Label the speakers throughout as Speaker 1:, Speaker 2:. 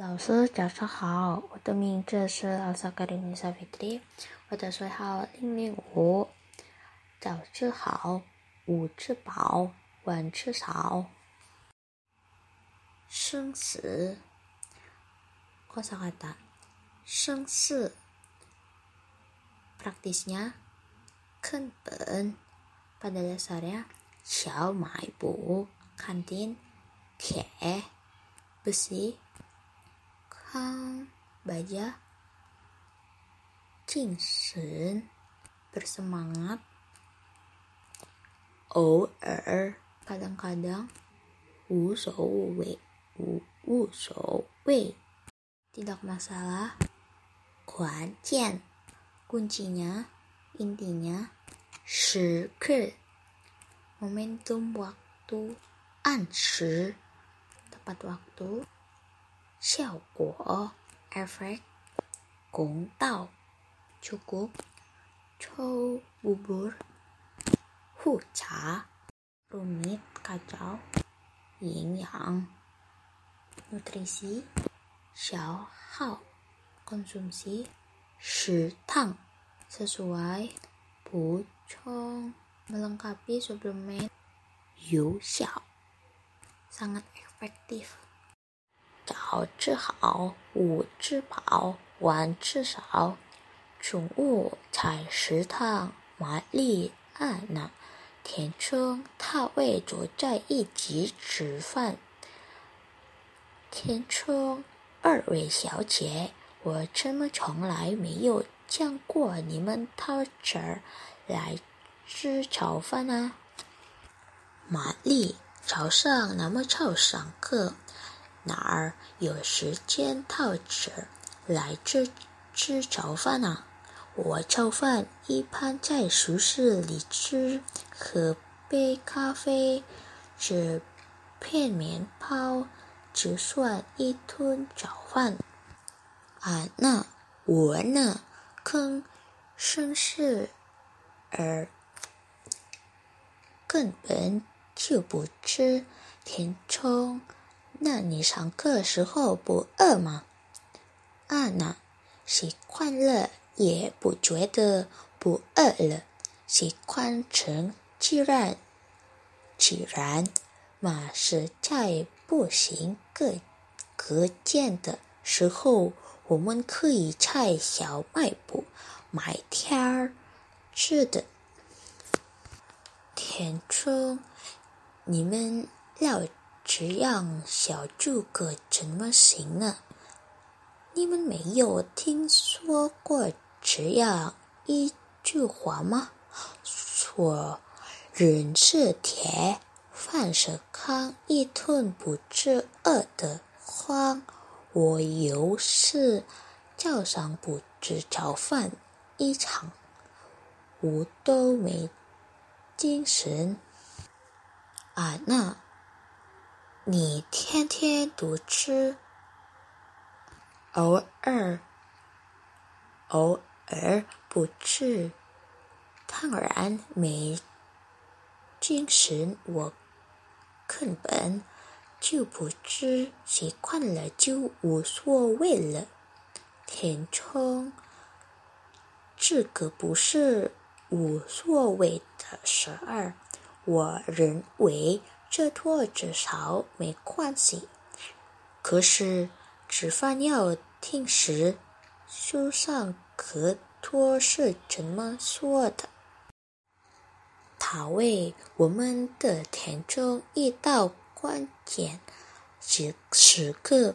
Speaker 1: 老师早上好，我的名字是奥萨格林萨菲特里，我的岁号零零五。早吃好，午吃饱，晚吃少。生死，我啥个的？生死，praktisnya kenpen pada dasarnya 小卖部、kantin、铁、besi。康巴加，精神，bersemangat，偶尔，kadang-kadang，无所谓，无无所谓，tidak masalah，关键，kuncinya，intinya，时刻，momentum waktu，按时，tepat waktu。效果。Efek kung tao cukup chou bubur hu cha rumit kacau ying yang nutrisi xiao hao konsumsi shi tang sesuai bucong melengkapi suplemen yu xiao sangat efektif 早吃好，午吃饱，晚吃少。宠物在食堂，玛丽安娜、田春、他位坐在一起吃饭。田春，二位小姐，我怎么从来没有见过你们掏钱来吃早饭呢？玛丽，早上那么早上课。哪儿有时间到这来吃吃早饭啊？我早饭一般在宿舍里吃，喝杯咖啡，吃片面包，就算一顿早饭。啊，那我呢？跟绅士儿根本就不吃填充。那你上课时候不饿吗？啊，那习惯了也不觉得不饿了，习惯成自然，自然嘛实在不行。各隔见的时候，我们可以在小卖部买点儿吃的。填充，你们要。这样小诸葛怎么行呢？你们没有听说过这样一句话吗？说人是铁，饭是糠，一顿不吃饿得慌。我有事早上不吃早饭，一场我都没精神啊！那。你天天都吃，偶尔偶尔不吃，当然没精神。我根本就不吃，习惯了就无所谓了。填充，这个不是无所谓的事儿，我认为。这多至少没关系。可是吃饭要听时，书上可多是怎么说的？他为我们的田中一道关键时时刻，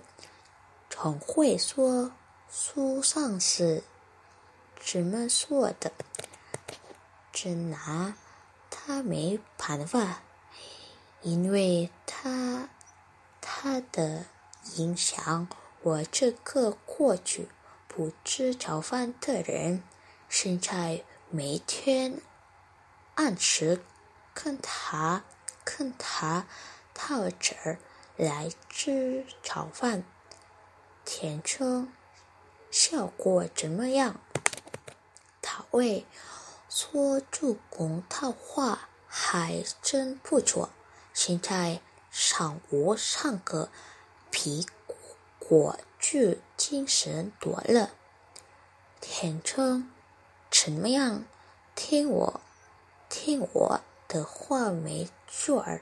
Speaker 1: 总会说书上是怎么说的？真拿他没办法。因为他他的影响，我这个过去不吃炒饭的人，现在每天按时看他看他到这儿来吃炒饭，填充效果怎么样？他为说助攻套话还真不错。现在上午唱个苹果就精神多了。田春，怎么样？听我，听我的话没错儿。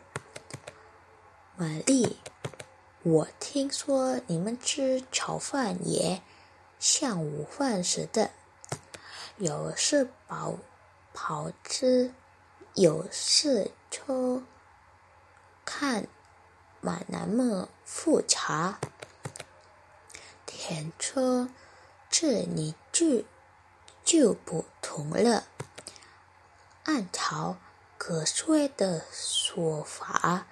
Speaker 1: 玛丽，我听说你们吃炒饭也像午饭似的，有时饱跑吃，有时抽，看嘛那么复查。田车，这你就就不同了。按照葛帅的说法，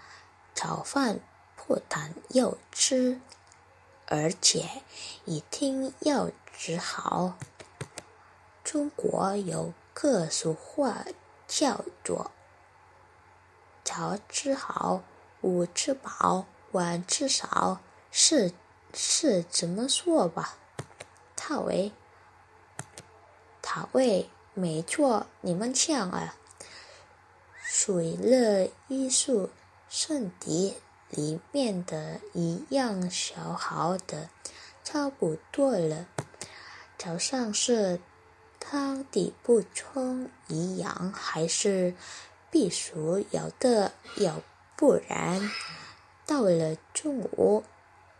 Speaker 1: 早饭不但要吃，而且一定要吃好。中国有个俗话叫做“早吃好，午吃饱，晚吃少”，是。是怎么说吧？他为他为没错，你们像啊，水乐艺术圣地里面的一样小好的差不多了。早上是汤底补充营养，还是必须要的，有不然到了中午。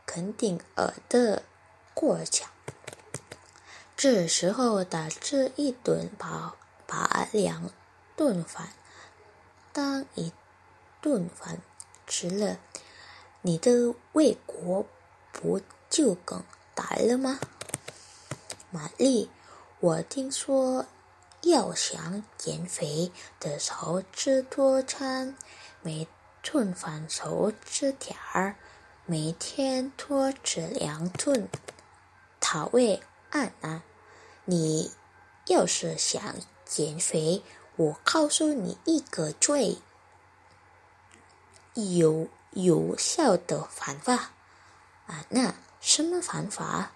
Speaker 1: 肯定饿得过呛，这时候打这一顿饱，把两顿饭当一顿饭吃了，你的胃果不就更大了吗？玛丽，我听说要想减肥的少吃多餐，每顿饭少吃点儿。每天多吃两顿，塔位按啊！你要是想减肥，我告诉你一个最有有效的方法啊！那什么方法？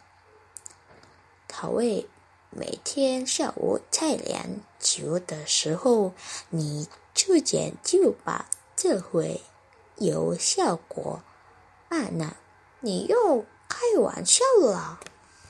Speaker 1: 塔位每天下午在练球的时候，你就减就把，这回有效果。阿南你又开玩笑了。